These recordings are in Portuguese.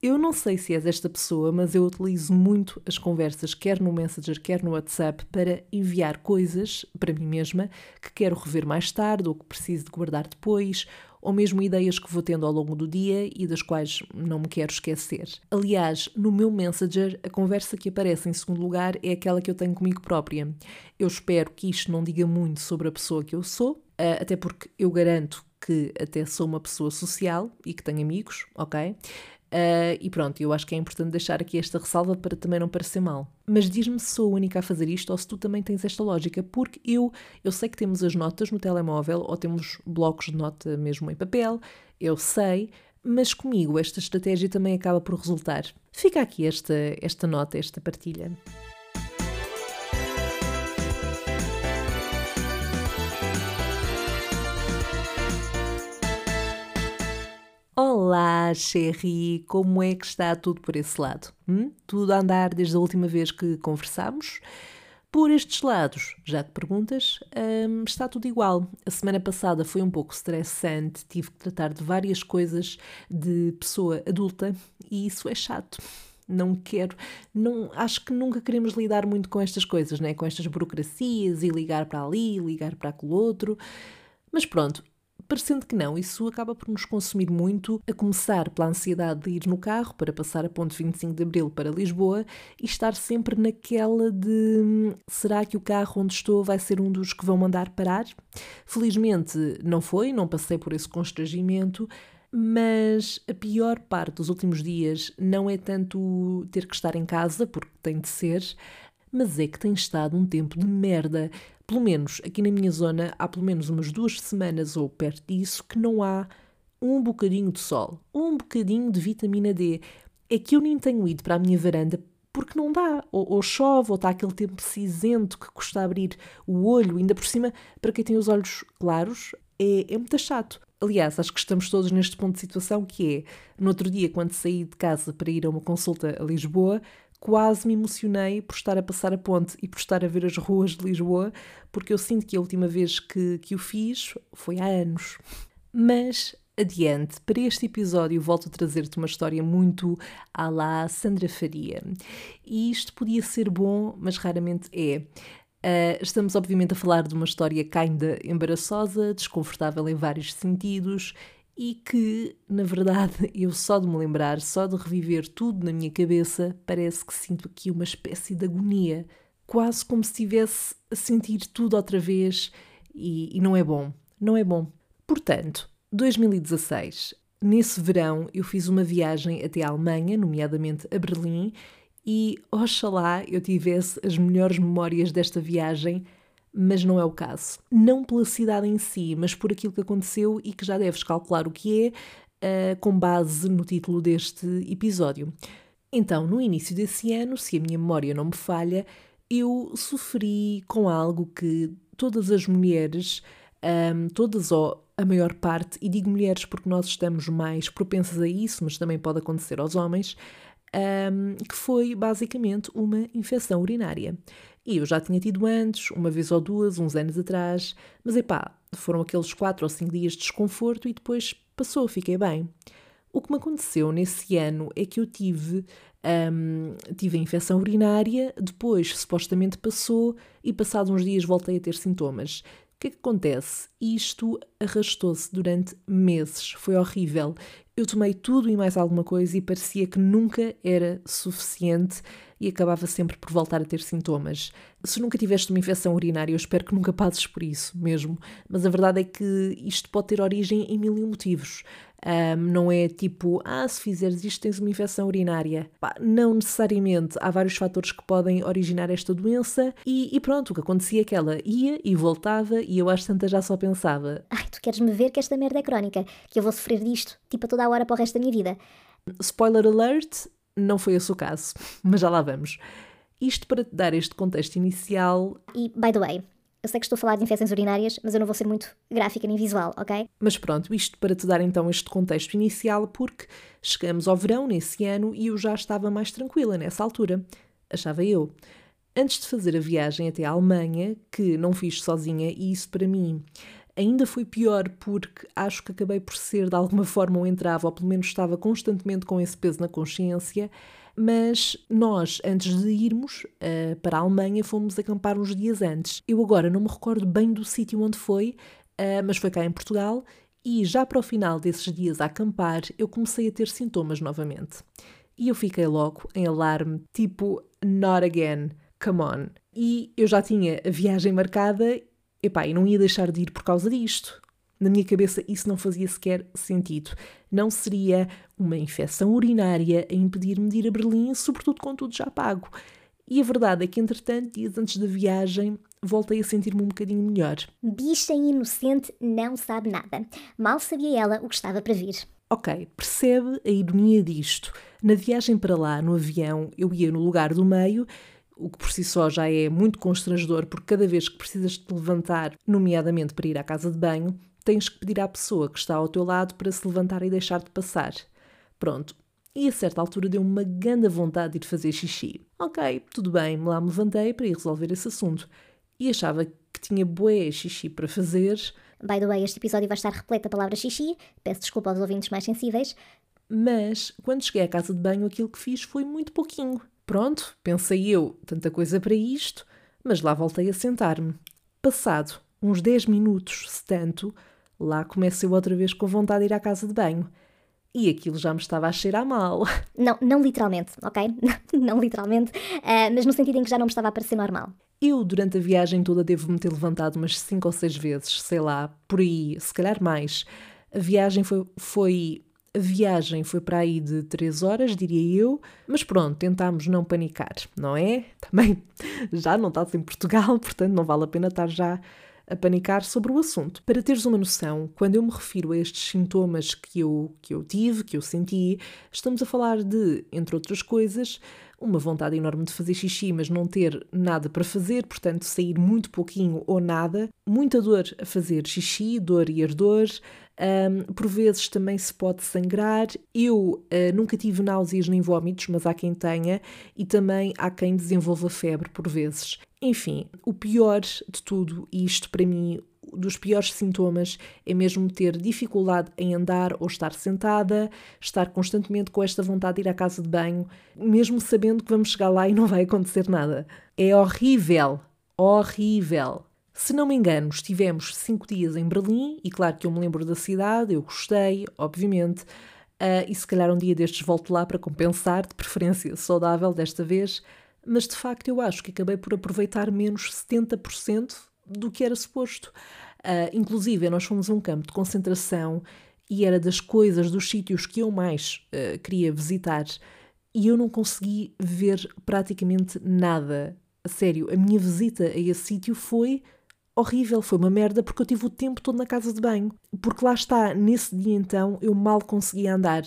Eu não sei se és esta pessoa, mas eu utilizo muito as conversas, quer no Messenger, quer no WhatsApp, para enviar coisas para mim mesma que quero rever mais tarde ou que preciso de guardar depois, ou mesmo ideias que vou tendo ao longo do dia e das quais não me quero esquecer. Aliás, no meu Messenger, a conversa que aparece em segundo lugar é aquela que eu tenho comigo própria. Eu espero que isto não diga muito sobre a pessoa que eu sou, ah, até porque eu garanto que até sou uma pessoa social e que tenho amigos, ok? Uh, e pronto, eu acho que é importante deixar aqui esta ressalva para também não parecer mal. Mas diz-me se sou a única a fazer isto ou se tu também tens esta lógica, porque eu, eu sei que temos as notas no telemóvel ou temos blocos de nota mesmo em papel, eu sei, mas comigo esta estratégia também acaba por resultar. Fica aqui esta, esta nota, esta partilha. Olá, Sherry, como é que está tudo por esse lado? Hum? Tudo a andar desde a última vez que conversámos? Por estes lados, já te perguntas, hum, está tudo igual. A semana passada foi um pouco estressante, tive que tratar de várias coisas de pessoa adulta e isso é chato. Não quero, não, acho que nunca queremos lidar muito com estas coisas, né? com estas burocracias e ligar para ali, ligar para aquele outro. Mas pronto, parecendo que não, isso acaba por nos consumir muito, a começar pela ansiedade de ir no carro para passar a ponte 25 de Abril para Lisboa e estar sempre naquela de hum, será que o carro onde estou vai ser um dos que vão mandar parar? Felizmente não foi, não passei por esse constrangimento. Mas a pior parte dos últimos dias não é tanto ter que estar em casa, porque tem de ser, mas é que tem estado um tempo de merda pelo menos aqui na minha zona, há pelo menos umas duas semanas ou perto disso que não há um bocadinho de sol, um bocadinho de vitamina D. É que eu nem tenho ido para a minha varanda porque não dá. Ou, ou chove, ou está aquele tempo cinzento que custa abrir o olho, ainda por cima, para quem tem os olhos claros, é, é muito chato. Aliás, acho que estamos todos neste ponto de situação que é, no outro dia, quando saí de casa para ir a uma consulta a Lisboa, quase me emocionei por estar a passar a ponte e por estar a ver as ruas de Lisboa, porque eu sinto que a última vez que, que o fiz foi há anos. Mas adiante, para este episódio volto a trazer-te uma história muito à la Sandra Faria. E isto podia ser bom, mas raramente é. Uh, estamos, obviamente, a falar de uma história ainda embaraçosa, desconfortável em vários sentidos e que, na verdade, eu só de me lembrar, só de reviver tudo na minha cabeça, parece que sinto aqui uma espécie de agonia, quase como se estivesse a sentir tudo outra vez e, e não é bom, não é bom. Portanto, 2016, nesse verão eu fiz uma viagem até a Alemanha, nomeadamente a Berlim, e oxalá eu tivesse as melhores memórias desta viagem mas não é o caso. Não pela cidade em si, mas por aquilo que aconteceu e que já deves calcular o que é, uh, com base no título deste episódio. Então, no início desse ano, se a minha memória não me falha, eu sofri com algo que todas as mulheres, um, todas ou a maior parte, e digo mulheres porque nós estamos mais propensas a isso, mas também pode acontecer aos homens, um, que foi basicamente uma infecção urinária. E eu já tinha tido antes, uma vez ou duas, uns anos atrás, mas epá, foram aqueles quatro ou cinco dias de desconforto e depois passou, fiquei bem. O que me aconteceu nesse ano é que eu tive, um, tive a infecção urinária, depois supostamente passou e passados uns dias voltei a ter sintomas. O que é que acontece? Isto arrastou-se durante meses, foi horrível. Eu tomei tudo e mais alguma coisa e parecia que nunca era suficiente e acabava sempre por voltar a ter sintomas. Se nunca tiveste uma infecção urinária, eu espero que nunca passes por isso mesmo, mas a verdade é que isto pode ter origem em mil motivos. Um, não é tipo, ah, se fizeres isto tens uma infecção urinária. Pá, não necessariamente. Há vários fatores que podem originar esta doença e, e, pronto, o que acontecia é que ela ia e voltava e eu às tantas já só pensava. Ai, tu queres me ver que esta merda é crónica, que eu vou sofrer disto, tipo a toda a hora para o resto da minha vida. Spoiler alert, não foi esse o caso, mas já lá vamos. Isto para te dar este contexto inicial. E, by the way, eu sei que estou a falar de infecções urinárias, mas eu não vou ser muito gráfica nem visual, ok? Mas pronto, isto para te dar então este contexto inicial, porque chegamos ao verão nesse ano e eu já estava mais tranquila nessa altura. Achava eu. Antes de fazer a viagem até a Alemanha, que não fiz sozinha, e isso para mim Ainda foi pior porque acho que acabei por ser de alguma forma um entrave, ou pelo menos estava constantemente com esse peso na consciência. Mas nós, antes de irmos uh, para a Alemanha, fomos acampar uns dias antes. Eu agora não me recordo bem do sítio onde foi, uh, mas foi cá em Portugal. E já para o final desses dias a acampar, eu comecei a ter sintomas novamente. E eu fiquei logo em alarme, tipo, not again, come on. E eu já tinha a viagem marcada epá, e não ia deixar de ir por causa disto. Na minha cabeça isso não fazia sequer sentido. Não seria uma infecção urinária a impedir-me de ir a Berlim, sobretudo com tudo já pago. E a verdade é que, entretanto, dias antes da viagem, voltei a sentir-me um bocadinho melhor. Bicha inocente não sabe nada. Mal sabia ela o que estava para vir. Ok, percebe a ironia disto. Na viagem para lá, no avião, eu ia no lugar do meio o que por si só já é muito constrangedor, porque cada vez que precisas te levantar, nomeadamente para ir à casa de banho, tens que pedir à pessoa que está ao teu lado para se levantar e deixar-te passar. Pronto. E a certa altura deu-me uma grande vontade de ir fazer xixi. Ok, tudo bem, lá me levantei para ir resolver esse assunto. E achava que tinha bué xixi para fazer. By the way, este episódio vai estar repleto da palavra xixi. Peço desculpa aos ouvintes mais sensíveis. Mas, quando cheguei à casa de banho, aquilo que fiz foi muito pouquinho. Pronto, pensei eu, tanta coisa para isto, mas lá voltei a sentar-me. Passado uns 10 minutos, se tanto, lá comecei outra vez com vontade de ir à casa de banho. E aquilo já me estava a cheirar mal. Não, não literalmente, ok? não literalmente, uh, mas no sentido em que já não me estava a parecer normal. Eu, durante a viagem toda, devo-me ter levantado umas 5 ou 6 vezes, sei lá, por aí, se calhar mais. A viagem foi, foi a viagem foi para aí de 3 horas, diria eu, mas pronto, tentámos não panicar, não é? Também já não estás em Portugal, portanto não vale a pena estar já a panicar sobre o assunto. Para teres uma noção, quando eu me refiro a estes sintomas que eu, que eu tive, que eu senti, estamos a falar de, entre outras coisas, uma vontade enorme de fazer xixi, mas não ter nada para fazer, portanto, sair muito pouquinho ou nada, muita dor a fazer xixi, dor e ardor. Um, por vezes também se pode sangrar. Eu uh, nunca tive náuseas nem vômitos, mas há quem tenha, e também há quem desenvolva febre por vezes. Enfim, o pior de tudo, e isto para mim dos piores sintomas é mesmo ter dificuldade em andar ou estar sentada, estar constantemente com esta vontade de ir à casa de banho, mesmo sabendo que vamos chegar lá e não vai acontecer nada. É horrível, horrível. Se não me engano, estivemos cinco dias em Berlim e claro que eu me lembro da cidade, eu gostei, obviamente, uh, e se calhar um dia destes volto lá para compensar, de preferência saudável desta vez, mas de facto eu acho que acabei por aproveitar menos 70% do que era suposto. Uh, inclusive, nós fomos a um campo de concentração e era das coisas, dos sítios que eu mais uh, queria visitar e eu não consegui ver praticamente nada. A sério, a minha visita a esse sítio foi horrível, foi uma merda porque eu tive o tempo todo na casa de banho. Porque lá está, nesse dia então eu mal conseguia andar.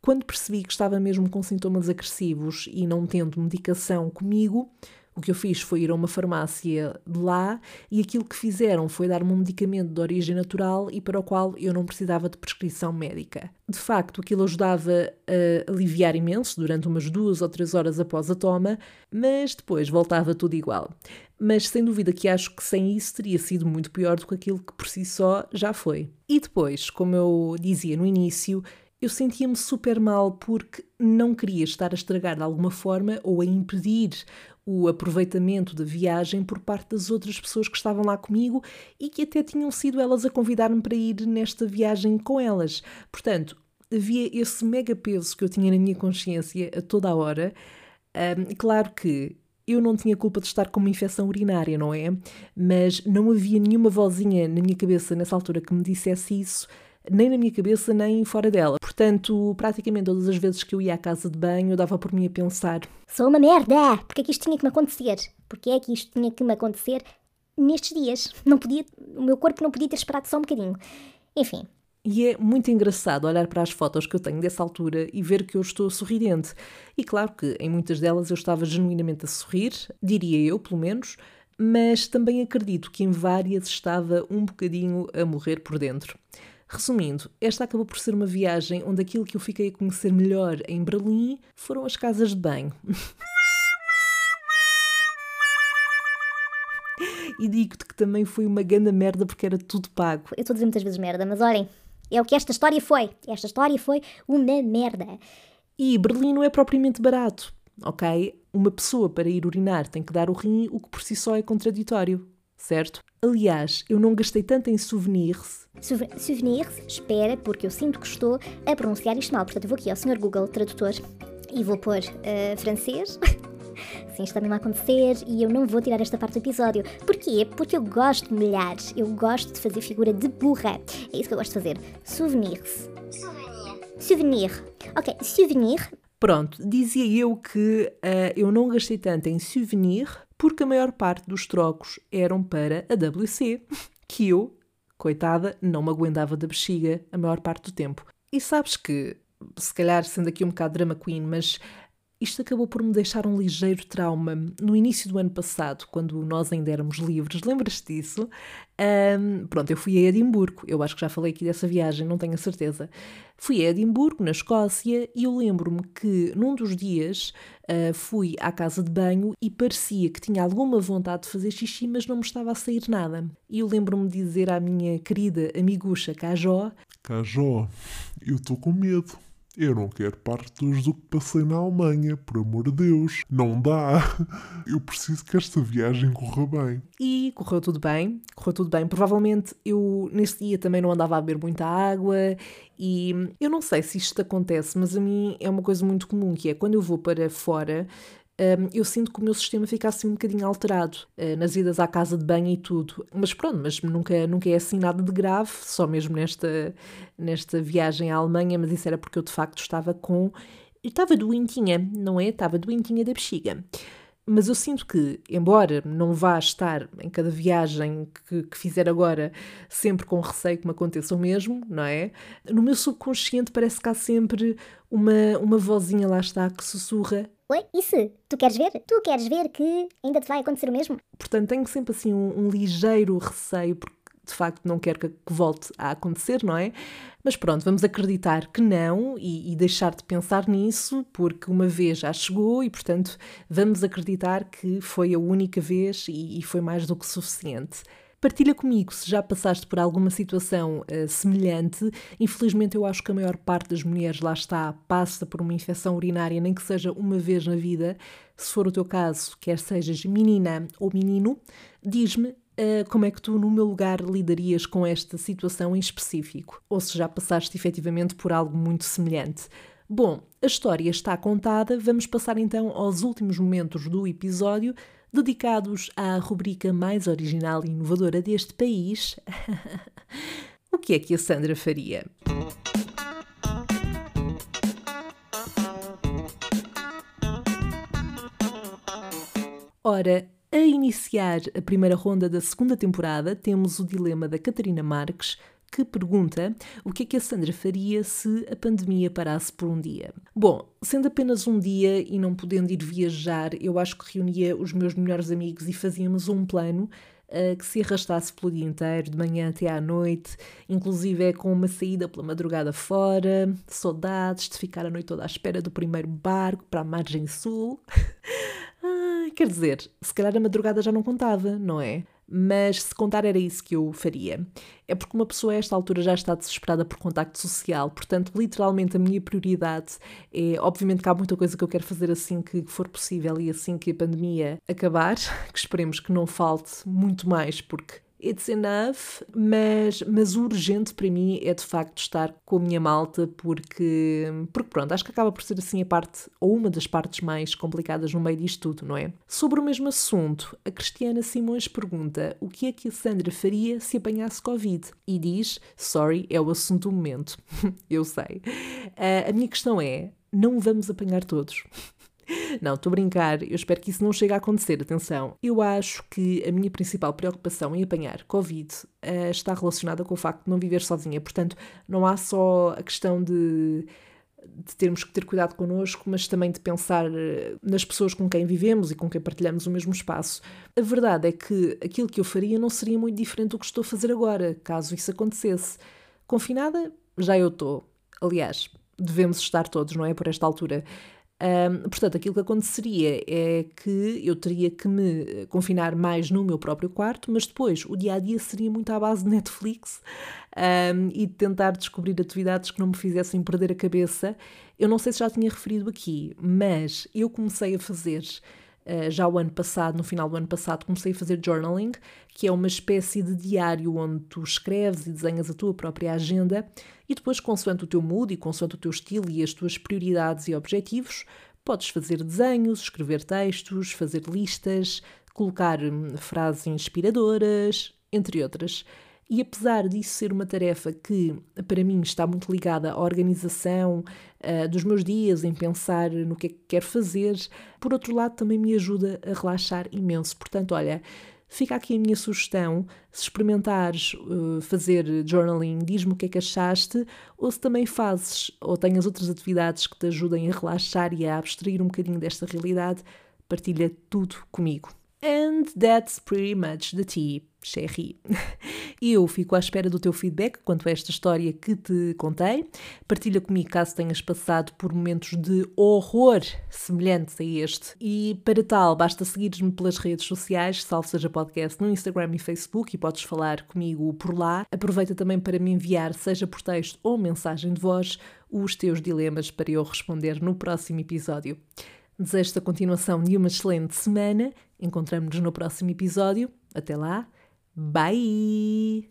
Quando percebi que estava mesmo com sintomas agressivos e não tendo medicação comigo, o que eu fiz foi ir a uma farmácia de lá e aquilo que fizeram foi dar-me um medicamento de origem natural e para o qual eu não precisava de prescrição médica. De facto, aquilo ajudava a aliviar imenso durante umas duas ou três horas após a toma, mas depois voltava tudo igual. Mas sem dúvida que acho que sem isso teria sido muito pior do que aquilo que por si só já foi. E depois, como eu dizia no início, eu sentia-me super mal porque não queria estar a estragar de alguma forma ou a impedir o aproveitamento da viagem por parte das outras pessoas que estavam lá comigo e que até tinham sido elas a convidar-me para ir nesta viagem com elas. Portanto, havia esse mega peso que eu tinha na minha consciência a toda a hora. Um, claro que eu não tinha culpa de estar com uma infecção urinária, não é? Mas não havia nenhuma vozinha na minha cabeça nessa altura que me dissesse isso nem na minha cabeça, nem fora dela. Portanto, praticamente todas as vezes que eu ia à casa de banho, eu dava por mim a pensar: Sou uma merda! Porque é que isto tinha que me acontecer? Porque é que isto tinha que me acontecer nestes dias? Não podia, o meu corpo não podia ter esperado só um bocadinho. Enfim. E é muito engraçado olhar para as fotos que eu tenho dessa altura e ver que eu estou sorridente. E claro que em muitas delas eu estava genuinamente a sorrir, diria eu, pelo menos, mas também acredito que em várias estava um bocadinho a morrer por dentro. Resumindo, esta acabou por ser uma viagem onde aquilo que eu fiquei a conhecer melhor em Berlim foram as casas de banho. e digo-te que também foi uma grande merda porque era tudo pago. Eu estou a dizer muitas vezes merda, mas olhem, é o que esta história foi. Esta história foi uma merda. E Berlim não é propriamente barato, ok? Uma pessoa para ir urinar tem que dar o rim, o que por si só é contraditório, certo? Aliás, eu não gastei tanto em souvenirs. Souve- Souvenirs, espera, porque eu sinto que estou a pronunciar isto mal. Portanto, eu vou aqui ao Sr. Google Tradutor e vou pôr eh, francês. Sim, está mesmo a acontecer e eu não vou tirar esta parte do episódio. Porquê? Porque eu gosto de milhar. Eu gosto de fazer figura de burra. É isso que eu gosto de fazer. Souvenirs. Souvenir. Ok, souvenir. Pronto, dizia eu que ah, eu não gastei tanto em souvenir porque a maior parte dos trocos eram para a WC, que eu, coitada, não me aguentava da bexiga a maior parte do tempo. E sabes que, se calhar sendo aqui um bocado drama queen, mas isto acabou por me deixar um ligeiro trauma no início do ano passado, quando nós ainda éramos livres. Lembras-te disso? Ahm, pronto, eu fui a Edimburgo. Eu acho que já falei aqui dessa viagem, não tenho a certeza. Fui a Edimburgo, na Escócia, e eu lembro-me que num dos dias ah, fui à casa de banho e parecia que tinha alguma vontade de fazer xixi, mas não me estava a sair nada. E eu lembro-me de dizer à minha querida amigucha Cajó Cajó, eu estou com medo. Eu não quero partos do que passei na Alemanha, por amor de Deus. Não dá. Eu preciso que esta viagem corra bem. E correu tudo bem, correu tudo bem. Provavelmente eu nesse dia também não andava a beber muita água e eu não sei se isto acontece, mas a mim é uma coisa muito comum, que é quando eu vou para fora, hum, eu sinto que o meu sistema fica assim um bocadinho alterado, eh, nas idas à casa de banho e tudo. Mas pronto, mas nunca, nunca é assim nada de grave, só mesmo nesta, nesta viagem à Alemanha, mas isso era porque eu de facto estava com... Estava doentinha, não é? Estava doentinha da bexiga. Mas eu sinto que, embora não vá estar em cada viagem que, que fizer agora sempre com receio que me aconteça o mesmo, não é? No meu subconsciente parece que há sempre uma, uma vozinha lá está que sussurra. Oi, isso? Tu queres ver? Tu queres ver que ainda te vai acontecer o mesmo? Portanto, tenho sempre assim um, um ligeiro receio, porque de facto não quero que, que volte a acontecer, não é? Mas pronto, vamos acreditar que não e, e deixar de pensar nisso, porque uma vez já chegou e, portanto, vamos acreditar que foi a única vez e, e foi mais do que suficiente. Partilha comigo se já passaste por alguma situação eh, semelhante. Infelizmente, eu acho que a maior parte das mulheres lá está, passa por uma infecção urinária, nem que seja uma vez na vida. Se for o teu caso, quer sejas menina ou menino, diz-me Uh, como é que tu, no meu lugar, lidarias com esta situação em específico? Ou se já passaste efetivamente por algo muito semelhante? Bom, a história está contada, vamos passar então aos últimos momentos do episódio, dedicados à rubrica mais original e inovadora deste país. o que é que a Sandra faria? Ora, a iniciar a primeira ronda da segunda temporada, temos o dilema da Catarina Marques, que pergunta o que é que a Sandra faria se a pandemia parasse por um dia. Bom, sendo apenas um dia e não podendo ir viajar, eu acho que reunia os meus melhores amigos e fazíamos um plano uh, que se arrastasse pelo dia inteiro, de manhã até à noite, inclusive é com uma saída pela madrugada fora, saudades de ficar a noite toda à espera do primeiro barco para a margem sul. Quer dizer, se calhar a madrugada já não contava, não é? Mas se contar era isso que eu faria. É porque uma pessoa a esta altura já está desesperada por contacto social, portanto, literalmente a minha prioridade é, obviamente que há muita coisa que eu quero fazer assim que for possível e assim que a pandemia acabar, que esperemos que não falte muito mais, porque it's enough, mas, mas o urgente para mim é de facto estar com a minha malta, porque, porque pronto, acho que acaba por ser assim a parte, ou uma das partes mais complicadas no meio disto tudo, não é? Sobre o mesmo assunto, a Cristiana Simões pergunta o que é que a Sandra faria se apanhasse Covid? E diz, sorry, é o assunto do momento. Eu sei. Uh, a minha questão é, não vamos apanhar todos. Não, estou a brincar, eu espero que isso não chegue a acontecer, atenção. Eu acho que a minha principal preocupação em apanhar Covid uh, está relacionada com o facto de não viver sozinha, portanto, não há só a questão de, de termos que ter cuidado connosco, mas também de pensar nas pessoas com quem vivemos e com quem partilhamos o mesmo espaço. A verdade é que aquilo que eu faria não seria muito diferente do que estou a fazer agora, caso isso acontecesse. Confinada, já eu estou. Aliás, devemos estar todos, não é? Por esta altura. Um, portanto, aquilo que aconteceria é que eu teria que me confinar mais no meu próprio quarto, mas depois o dia a dia seria muito à base de Netflix um, e de tentar descobrir atividades que não me fizessem perder a cabeça. Eu não sei se já tinha referido aqui, mas eu comecei a fazer Uh, já o ano passado, no final do ano passado, comecei a fazer journaling, que é uma espécie de diário onde tu escreves e desenhas a tua própria agenda e depois, consoante o teu mood e consoante o teu estilo e as tuas prioridades e objetivos, podes fazer desenhos, escrever textos, fazer listas, colocar hum, frases inspiradoras, entre outras. E apesar disso ser uma tarefa que, para mim, está muito ligada à organização uh, dos meus dias, em pensar no que é que quero fazer, por outro lado, também me ajuda a relaxar imenso. Portanto, olha, fica aqui a minha sugestão: se experimentares uh, fazer journaling, diz-me o que é que achaste, ou se também fazes ou tens outras atividades que te ajudem a relaxar e a abstrair um bocadinho desta realidade, partilha tudo comigo. And that's pretty much the tea, Sherry. Eu fico à espera do teu feedback quanto a esta história que te contei. Partilha comigo caso tenhas passado por momentos de horror semelhantes a este. E para tal, basta seguires-me pelas redes sociais, salvo seja podcast, no Instagram e Facebook, e podes falar comigo por lá. Aproveita também para me enviar, seja por texto ou mensagem de voz, os teus dilemas para eu responder no próximo episódio. Desejo-te a continuação de uma excelente semana. Encontramos-nos no próximo episódio. Até lá. Bye!